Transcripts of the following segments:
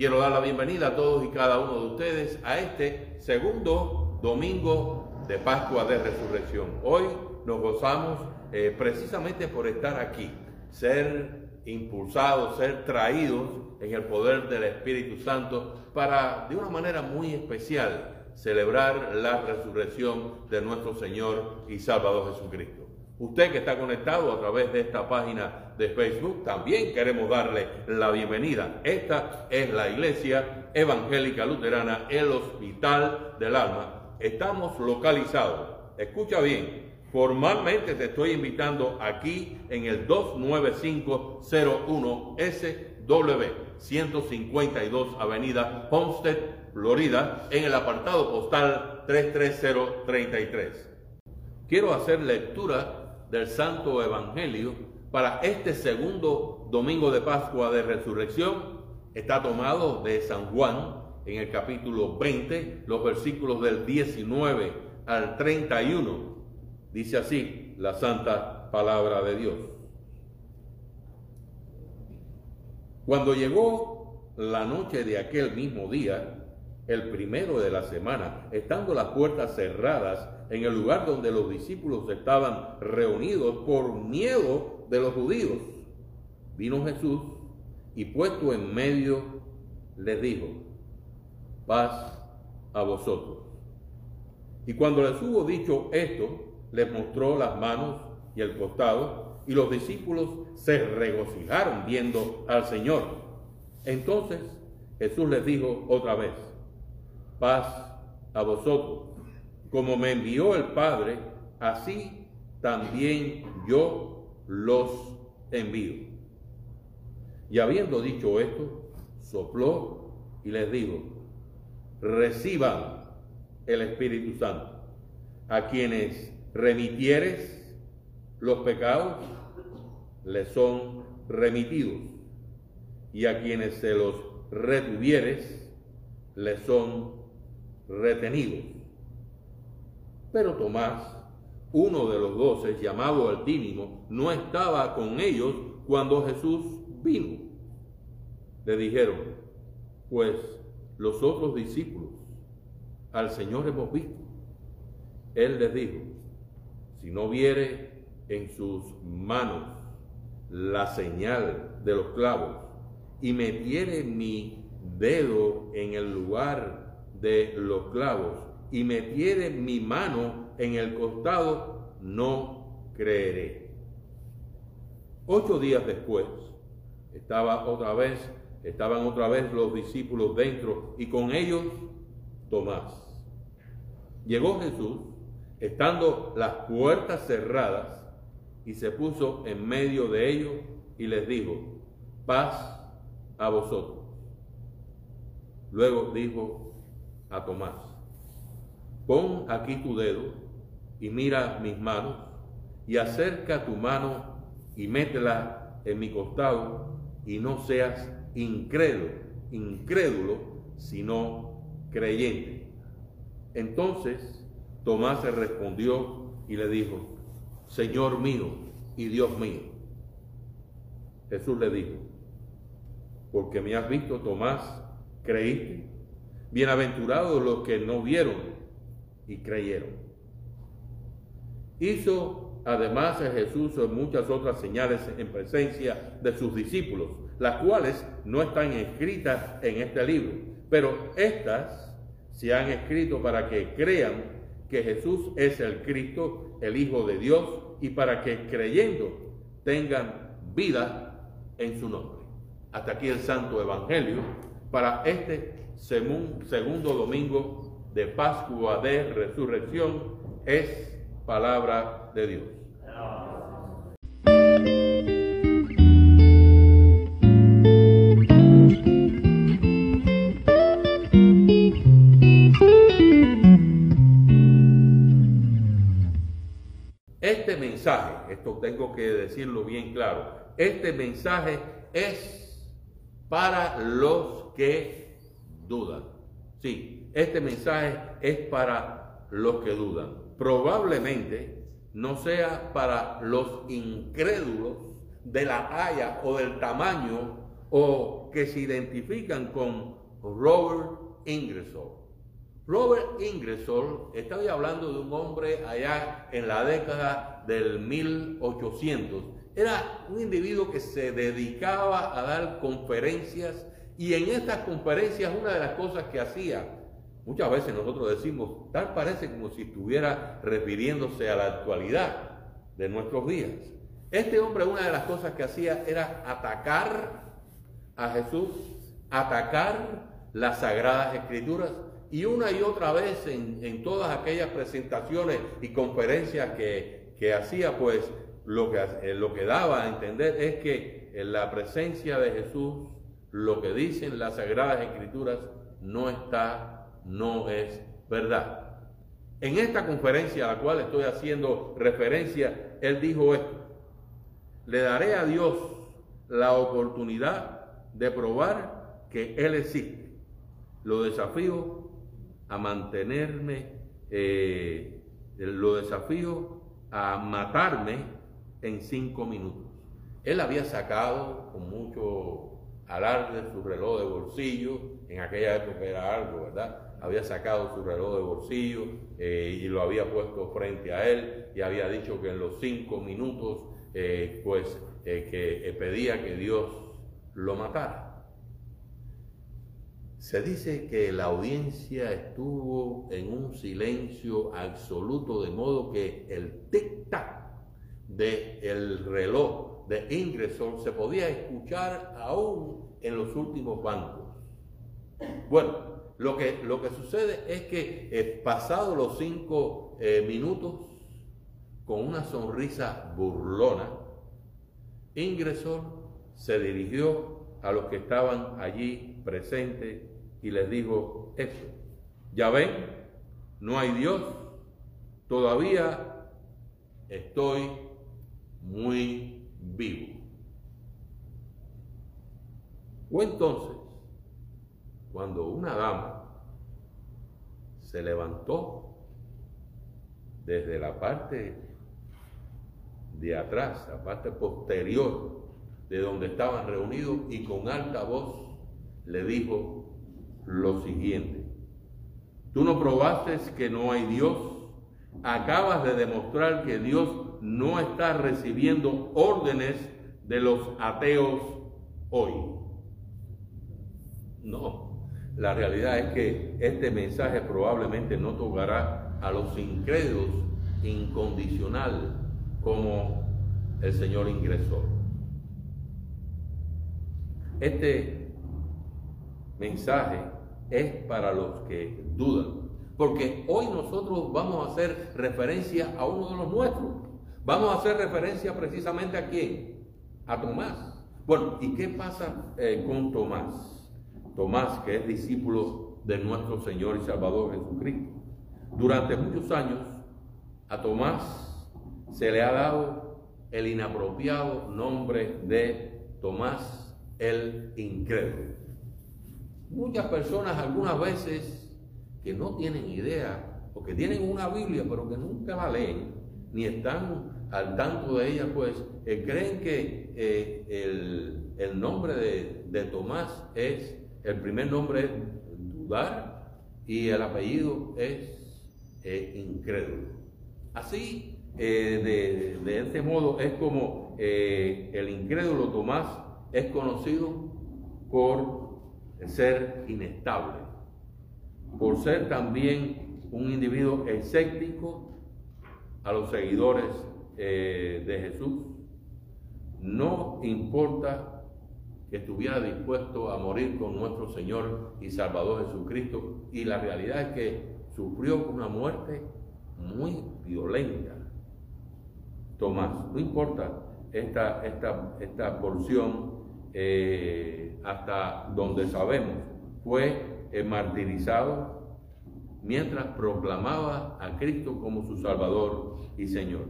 Quiero dar la bienvenida a todos y cada uno de ustedes a este segundo domingo de Pascua de Resurrección. Hoy nos gozamos eh, precisamente por estar aquí, ser impulsados, ser traídos en el poder del Espíritu Santo para, de una manera muy especial, celebrar la resurrección de nuestro Señor y Salvador Jesucristo. Usted que está conectado a través de esta página de Facebook, también queremos darle la bienvenida. Esta es la Iglesia Evangélica Luterana, el Hospital del Alma. Estamos localizados, escucha bien, formalmente te estoy invitando aquí en el 29501 SW 152 Avenida Homestead, Florida, en el apartado postal 33033. Quiero hacer lectura del Santo Evangelio para este segundo domingo de Pascua de Resurrección está tomado de San Juan en el capítulo 20, los versículos del 19 al 31. Dice así la santa palabra de Dios. Cuando llegó la noche de aquel mismo día, el primero de la semana, estando las puertas cerradas en el lugar donde los discípulos estaban reunidos por miedo de los judíos. Vino Jesús y puesto en medio les dijo, paz a vosotros. Y cuando les hubo dicho esto, les mostró las manos y el costado, y los discípulos se regocijaron viendo al Señor. Entonces Jesús les dijo otra vez, paz a vosotros. Como me envió el Padre, así también yo los envío. Y habiendo dicho esto, sopló y les dijo, reciban el Espíritu Santo. A quienes remitieres los pecados, les son remitidos. Y a quienes se los retuvieres, les son retenidos. Pero Tomás, uno de los doce, llamado Altímimo, no estaba con ellos cuando Jesús vino. Le dijeron, pues los otros discípulos al Señor hemos visto. Él les dijo, si no viere en sus manos la señal de los clavos y metiere mi dedo en el lugar de los clavos y metiere mi mano en el costado, no creeré. Ocho días después, estaba otra vez, estaban otra vez los discípulos dentro y con ellos Tomás. Llegó Jesús, estando las puertas cerradas, y se puso en medio de ellos y les dijo, paz a vosotros. Luego dijo a Tomás, pon aquí tu dedo y mira mis manos y acerca tu mano y métela en mi costado y no seas incrédulo, incrédulo, sino creyente. Entonces Tomás se respondió y le dijo, Señor mío y Dios mío. Jesús le dijo, porque me has visto, Tomás, creíste. Bienaventurados los que no vieron y creyeron. Hizo además a Jesús muchas otras señales en presencia de sus discípulos, las cuales no están escritas en este libro, pero estas se han escrito para que crean que Jesús es el Cristo, el Hijo de Dios, y para que creyendo tengan vida en su nombre. Hasta aquí el Santo Evangelio para este segundo domingo de Pascua de Resurrección es palabra de Dios. Este mensaje, esto tengo que decirlo bien claro, este mensaje es para los que dudan. Sí, este mensaje es para los que dudan. Probablemente no sea para los incrédulos de la talla o del tamaño o que se identifican con Robert Ingersoll. Robert Ingersoll, estoy hablando de un hombre allá en la década del 1800. Era un individuo que se dedicaba a dar conferencias y en estas conferencias una de las cosas que hacía, muchas veces nosotros decimos, tal parece como si estuviera refiriéndose a la actualidad de nuestros días. Este hombre una de las cosas que hacía era atacar a Jesús, atacar las sagradas escrituras y una y otra vez en, todas aquellas presentaciones y conferencias que, hacía, pues lo que, eh, lo que daba a entender es que en la presencia de Jesús, lo que dicen las sagradas escrituras no está, no es verdad. En esta conferencia a la cual estoy haciendo referencia, él dijo esto, le daré a Dios la oportunidad de probar que Él existe. Lo desafío a mantenerme, eh, lo desafío a matarme en cinco minutos. Él había sacado con mucho alarde su reloj de bolsillo, en aquella época era algo, ¿verdad? Había sacado su reloj de bolsillo eh, y lo había puesto frente a él y había dicho que en los cinco minutos, eh, pues, que pedía que Dios lo matara. Se dice que la audiencia estuvo en un silencio absoluto, de modo que el tic-tac del reloj de Ingersoll se podía escuchar aún en los últimos bancos. Bueno, lo que, lo que sucede es que eh, pasados los cinco eh, minutos, con una sonrisa burlona, Ingersoll se dirigió a los que estaban allí presentes y les dijo eso. Ya ven, no hay Dios, todavía estoy muy vivo. O entonces, cuando una dama se levantó desde la parte de atrás, la parte posterior de donde estaban reunidos y con alta voz le dijo, lo siguiente. Tú no probaste que no hay Dios. Acabas de demostrar que Dios no está recibiendo órdenes de los ateos hoy. No, la realidad es que este mensaje probablemente no tocará a los incrédulos incondicional como el Señor ingresó. Este mensaje es para los que dudan. Porque hoy nosotros vamos a hacer referencia a uno de los nuestros. Vamos a hacer referencia precisamente a quién? A Tomás. Bueno, ¿y qué pasa eh, con Tomás? Tomás, que es discípulo de nuestro Señor y Salvador Jesucristo. Durante muchos años a Tomás se le ha dado el inapropiado nombre de Tomás el Incrédulo. Muchas personas algunas veces que no tienen idea o que tienen una Biblia pero que nunca la leen ni están al tanto de ella, pues eh, creen que eh, el, nombre de, Tomás es, el primer nombre es dudar y el apellido es eh, incrédulo. Así, de, de, este modo, es como el incrédulo Tomás es conocido por ser inestable, por ser también un individuo escéptico a los seguidores eh, de Jesús. No importa estuviera dispuesto a morir con nuestro Señor y Salvador Jesucristo, y la realidad es que sufrió una muerte muy violenta. Tomás, no importa esta, esta, esta porción eh, hasta donde sabemos, fue eh, martirizado mientras proclamaba a Cristo como su Salvador y Señor.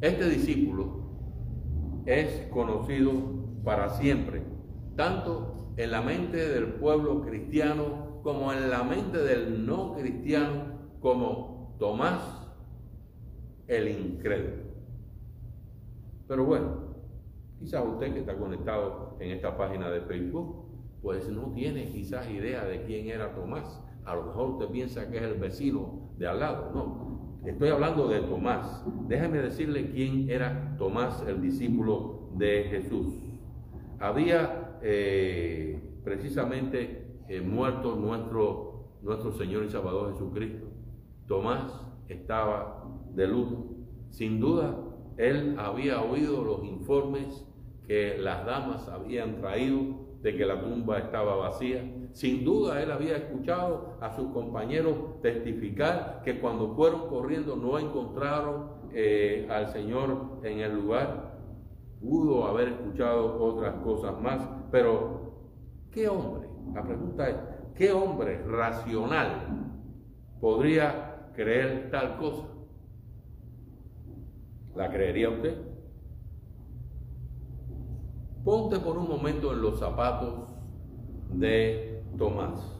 Este discípulo es conocido para siempre, tanto en la mente del pueblo cristiano como en la mente del no cristiano, como Tomás el incrédulo. Pero bueno, Quizás usted que está conectado en esta página de Facebook, pues no tiene quizás idea de quién era Tomás. A lo mejor usted piensa que es el vecino de al lado. No, estoy hablando de Tomás. Déjeme decirle quién era Tomás, el discípulo de Jesús. Había eh, precisamente eh, muerto nuestro, nuestro Señor y Salvador Jesucristo. Tomás estaba de luto. Sin duda, él había oído los informes que las damas habían traído de que la tumba estaba vacía. Sin duda él había escuchado a sus compañeros testificar que cuando fueron corriendo no encontraron eh, al Señor en el lugar. Pudo haber escuchado otras cosas más, pero ¿qué hombre? La pregunta es, ¿qué hombre racional podría creer tal cosa? ¿La creería usted? Ponte por un momento en los zapatos de Tomás.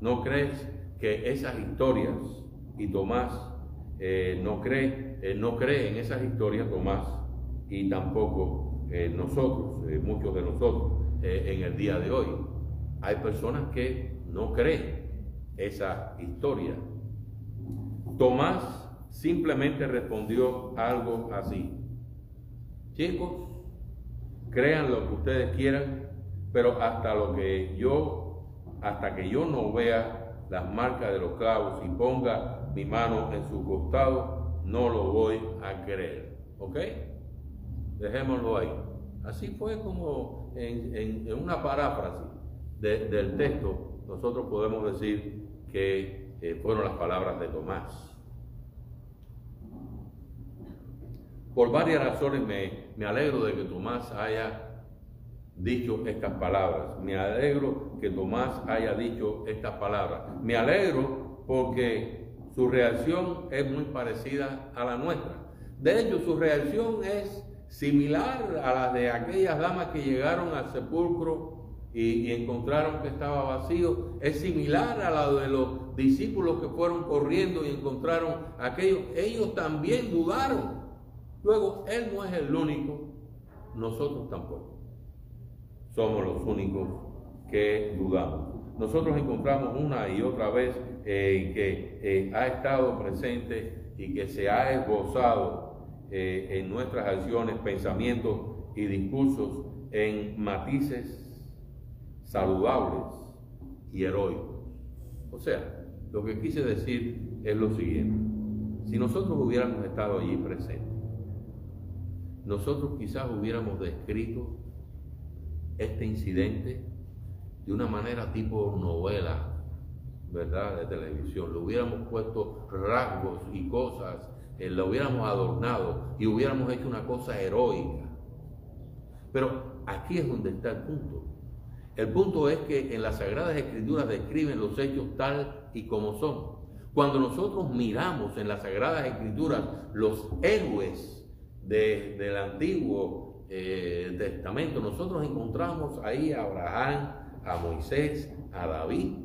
¿No crees que esas historias, y Tomás eh, no, cree, eh, no cree en esas historias, Tomás, y tampoco eh, nosotros, muchos de nosotros, en el día de hoy? Hay personas que no creen esa historia. Tomás simplemente respondió algo así. Chicos, crean lo que ustedes quieran, pero hasta lo que yo, hasta que yo no vea las marcas de los clavos y ponga mi mano en su costado, no lo voy a creer. ¿Ok? Dejémoslo ahí. Así fue como en, una paráfrasis del texto, nosotros podemos decir que eh, fueron las palabras de Tomás. Por varias razones me, alegro de que Tomás haya dicho estas palabras. Me alegro que Tomás haya dicho estas palabras. Me alegro porque su reacción es muy parecida a la nuestra. De hecho, su reacción es similar a la de aquellas damas que llegaron al sepulcro y, y, encontraron que estaba vacío. Es similar a la de los discípulos que fueron corriendo y encontraron aquello. Ellos también dudaron. Luego, Él no es el único, nosotros tampoco. Somos los únicos que dudamos. Nosotros encontramos una y otra vez eh, que eh, ha estado presente y que se ha esbozado eh, en nuestras acciones, pensamientos y discursos en matices saludables y heroicos. O sea, lo que quise decir es lo siguiente. Si nosotros hubiéramos estado allí presentes, nosotros quizás hubiéramos descrito este incidente de una manera tipo novela, ¿verdad? De televisión. Le hubiéramos puesto rasgos y cosas, eh, lo hubiéramos adornado y hubiéramos hecho una cosa heroica. Pero aquí es donde está el punto. El punto es que en las Sagradas Escrituras describen los hechos tal y como son. Cuando nosotros miramos en las Sagradas Escrituras los héroes del Antiguo eh, Testamento, nosotros encontramos ahí a Abraham, a Moisés, a David.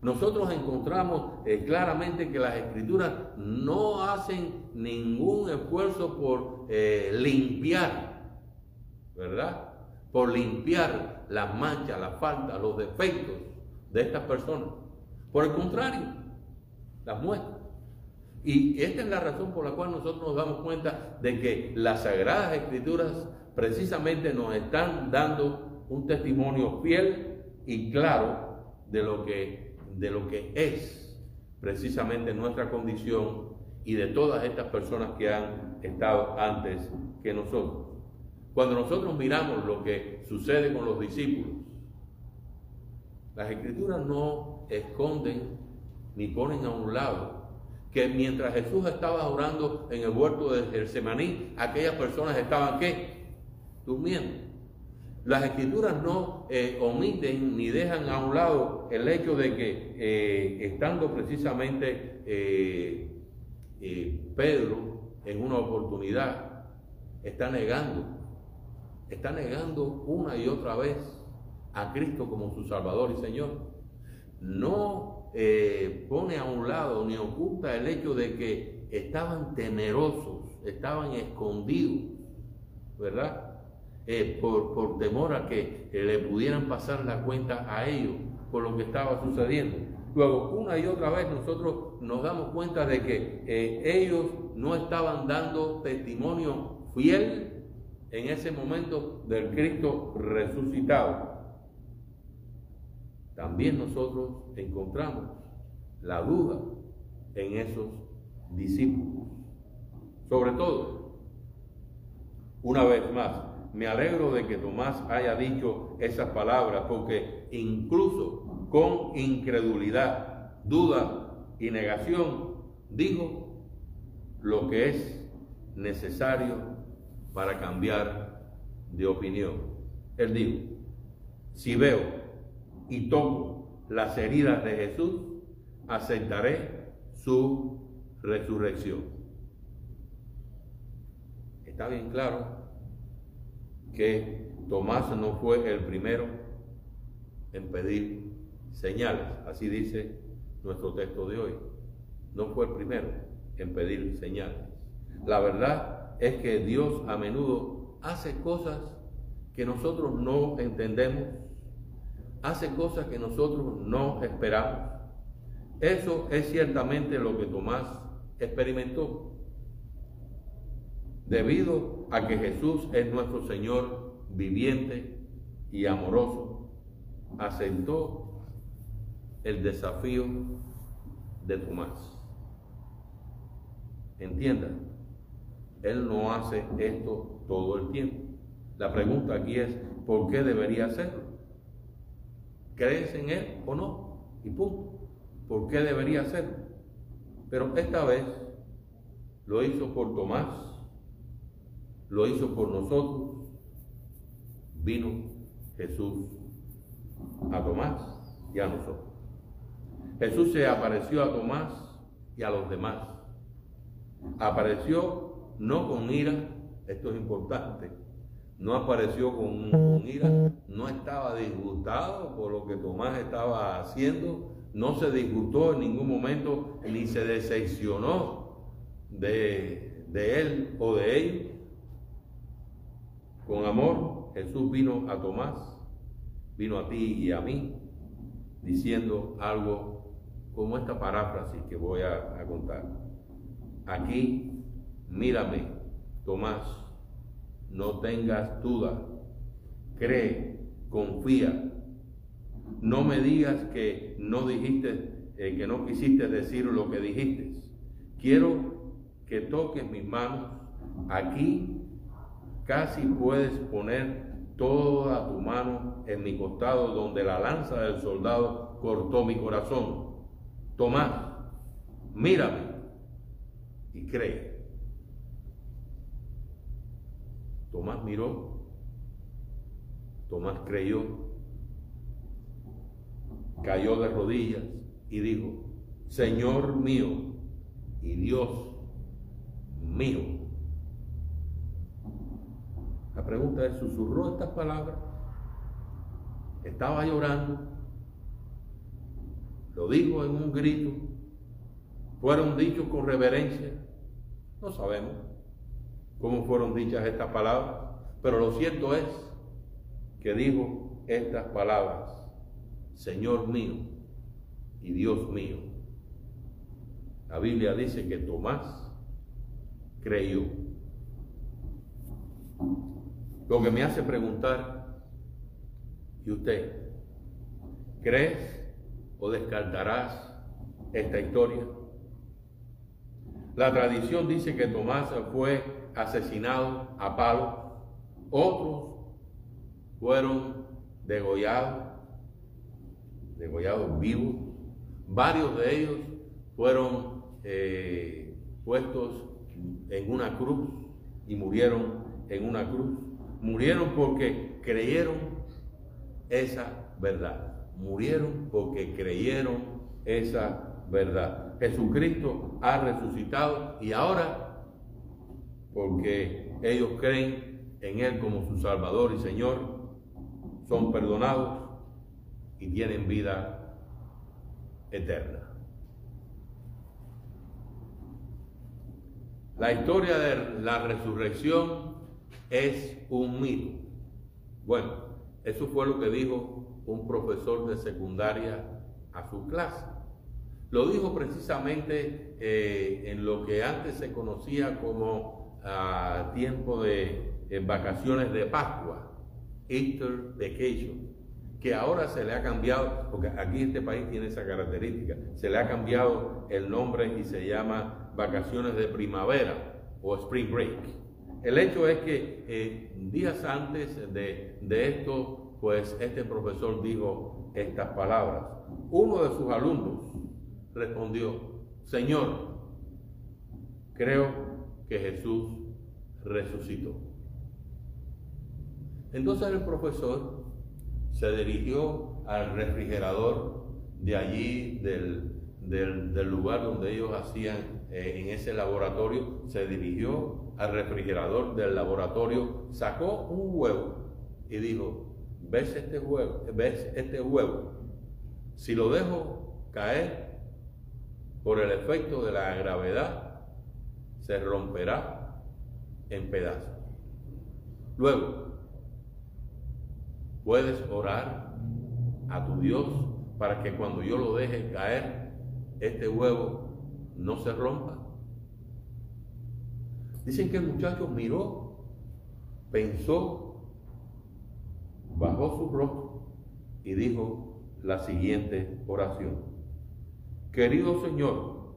Nosotros encontramos eh, claramente que las escrituras no hacen ningún esfuerzo por eh, limpiar, ¿verdad? Por limpiar las manchas, las faltas, los defectos de estas personas. Por el contrario, las muestran. Y esta es la razón por la cual nosotros nos damos cuenta de que las Sagradas Escrituras precisamente nos están dando un testimonio fiel y claro de lo que, de lo que es precisamente nuestra condición y de todas estas personas que han estado antes que nosotros. Cuando nosotros miramos lo que sucede con los discípulos, las escrituras no esconden ni ponen a un lado que mientras Jesús estaba orando en el huerto de Getsemaní, aquellas personas estaban ¿qué? Durmiendo. Las escrituras no eh, omiten ni dejan a un lado el hecho de que eh, estando precisamente eh, Pedro en una oportunidad, está negando, está negando una y otra vez a Cristo como su Salvador y Señor. No pone a un lado ni oculta el hecho de que estaban temerosos, estaban escondidos, ¿verdad? Eh, por, por, temor a que eh, le pudieran pasar la cuenta a ellos por lo que estaba sucediendo. Luego, una y otra vez nosotros nos damos cuenta de que eh, ellos no estaban dando testimonio fiel en ese momento del Cristo resucitado. También nosotros encontramos la duda en esos discípulos. Sobre todo, una vez más, me alegro de que Tomás haya dicho esas palabras porque incluso con incredulidad, duda y negación dijo lo que es necesario para cambiar de opinión. Él dijo, si veo y toco las heridas de Jesús, aceptaré su resurrección. Está bien claro que Tomás no fue el primero en pedir señales, así dice nuestro texto de hoy. No fue el primero en pedir señales. La verdad es que Dios a menudo hace cosas que nosotros no entendemos, hace cosas que nosotros no esperamos. Eso es ciertamente lo que Tomás experimentó. Debido a que Jesús es nuestro Señor viviente y amoroso, aceptó el desafío de Tomás. Entiendan, Él no hace esto todo el tiempo. La pregunta aquí es, ¿por qué debería hacerlo? ¿Crees en Él o no? Y punto. ¿Por qué debería hacerlo? Pero esta vez lo hizo por Tomás lo hizo por nosotros, vino Jesús a Tomás y a nosotros. Jesús se apareció a Tomás y a los demás. Apareció no con ira, esto es importante, no apareció con, ira, no estaba disgustado por lo que Tomás estaba haciendo, no se disgustó en ningún momento ni se decepcionó de, de él o de él, con amor, Jesús vino a Tomás, vino a ti y a mí, diciendo algo como esta paráfrasis que voy a, contar. Aquí, mírame, Tomás, no tengas duda, cree, confía. No me digas que no dijiste, eh, que no quisiste decir lo que dijiste. Quiero que toques mis manos aquí casi puedes poner toda tu mano en mi costado donde la lanza del soldado cortó mi corazón. Tomás, mírame y cree. Tomás miró, Tomás creyó, cayó de rodillas y dijo, Señor mío y Dios mío. La pregunta es, ¿susurró estas palabras? ¿Estaba llorando? ¿Lo dijo en un grito? ¿Fueron dichos con reverencia? No sabemos cómo fueron dichas estas palabras, pero lo cierto es que dijo estas palabras, Señor mío y Dios mío. La Biblia dice que Tomás creyó. Lo que me hace preguntar, ¿y usted? ¿Crees o descartarás esta historia? La tradición dice que Tomás fue asesinado a palo, otros fueron degollados, degollados vivos, varios de ellos fueron eh, puestos en una cruz y murieron en una cruz murieron porque creyeron esa verdad. Murieron porque creyeron esa verdad. Jesucristo ha resucitado y ahora, porque ellos creen en Él como su Salvador y Señor, son perdonados y tienen vida eterna. La historia de la resurrección es un mito. Bueno, eso fue lo que dijo un profesor de secundaria a su clase. Lo dijo precisamente eh, en lo que antes se conocía como ah, tiempo de vacaciones de Pascua, Easter Vacation, que ahora se le ha cambiado, porque aquí este país tiene esa característica, se le ha cambiado el nombre y se llama vacaciones de primavera o spring break. El hecho es que eh, días antes de, esto, pues este profesor dijo estas palabras. Uno de sus alumnos respondió, Señor, creo que Jesús resucitó. Entonces el profesor se dirigió al refrigerador de allí, del, lugar donde ellos hacían eh, en ese laboratorio, se dirigió al refrigerador del laboratorio, sacó un huevo y dijo, ¿ves este huevo? ¿Ves este huevo? Si lo dejo caer, por el efecto de la gravedad, se romperá en pedazos. Luego, puedes orar a tu Dios para que cuando yo lo deje caer, este huevo no se rompa. Dicen que el muchacho miró, pensó, bajó su rostro y dijo la siguiente oración. Querido Señor,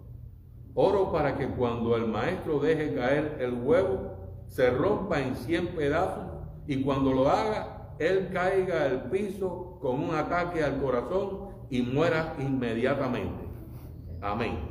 oro para que cuando el maestro deje caer el huevo, se rompa en cien pedazos y cuando lo haga, él caiga al piso con un ataque al corazón y muera inmediatamente. Amén.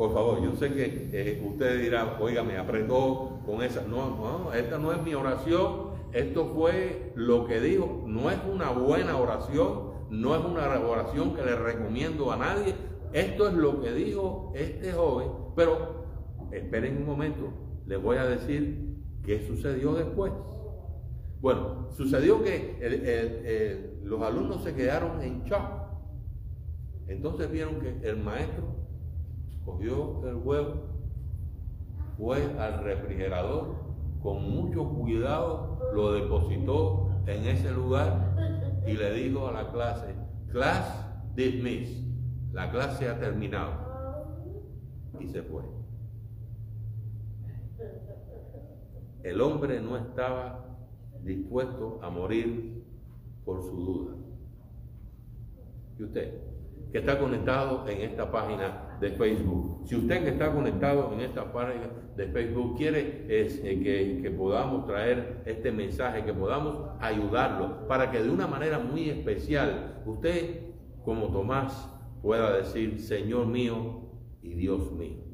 Por favor, yo sé que eh, ustedes dirán, oiga, me apretó con esa. No, no, esta no es mi oración. Esto fue lo que dijo. No es una buena oración, no es una oración que le recomiendo a nadie. Esto es lo que dijo este joven, pero esperen un momento, les voy a decir qué sucedió después. Bueno, sucedió que los alumnos se quedaron en shock. Entonces vieron que el maestro cogió el huevo, fue al refrigerador, con mucho cuidado lo depositó en ese lugar y le dijo a la clase, class dismissed, la clase ha terminado. Y se fue. El hombre no estaba dispuesto a morir por su duda. ¿Y usted? que está conectado en esta página de Facebook. Si usted que está conectado en esta página de Facebook quiere es, eh, que, que podamos traer este mensaje, que podamos ayudarlo para que de una manera muy especial usted, como Tomás, pueda decir, Señor mío y Dios mío.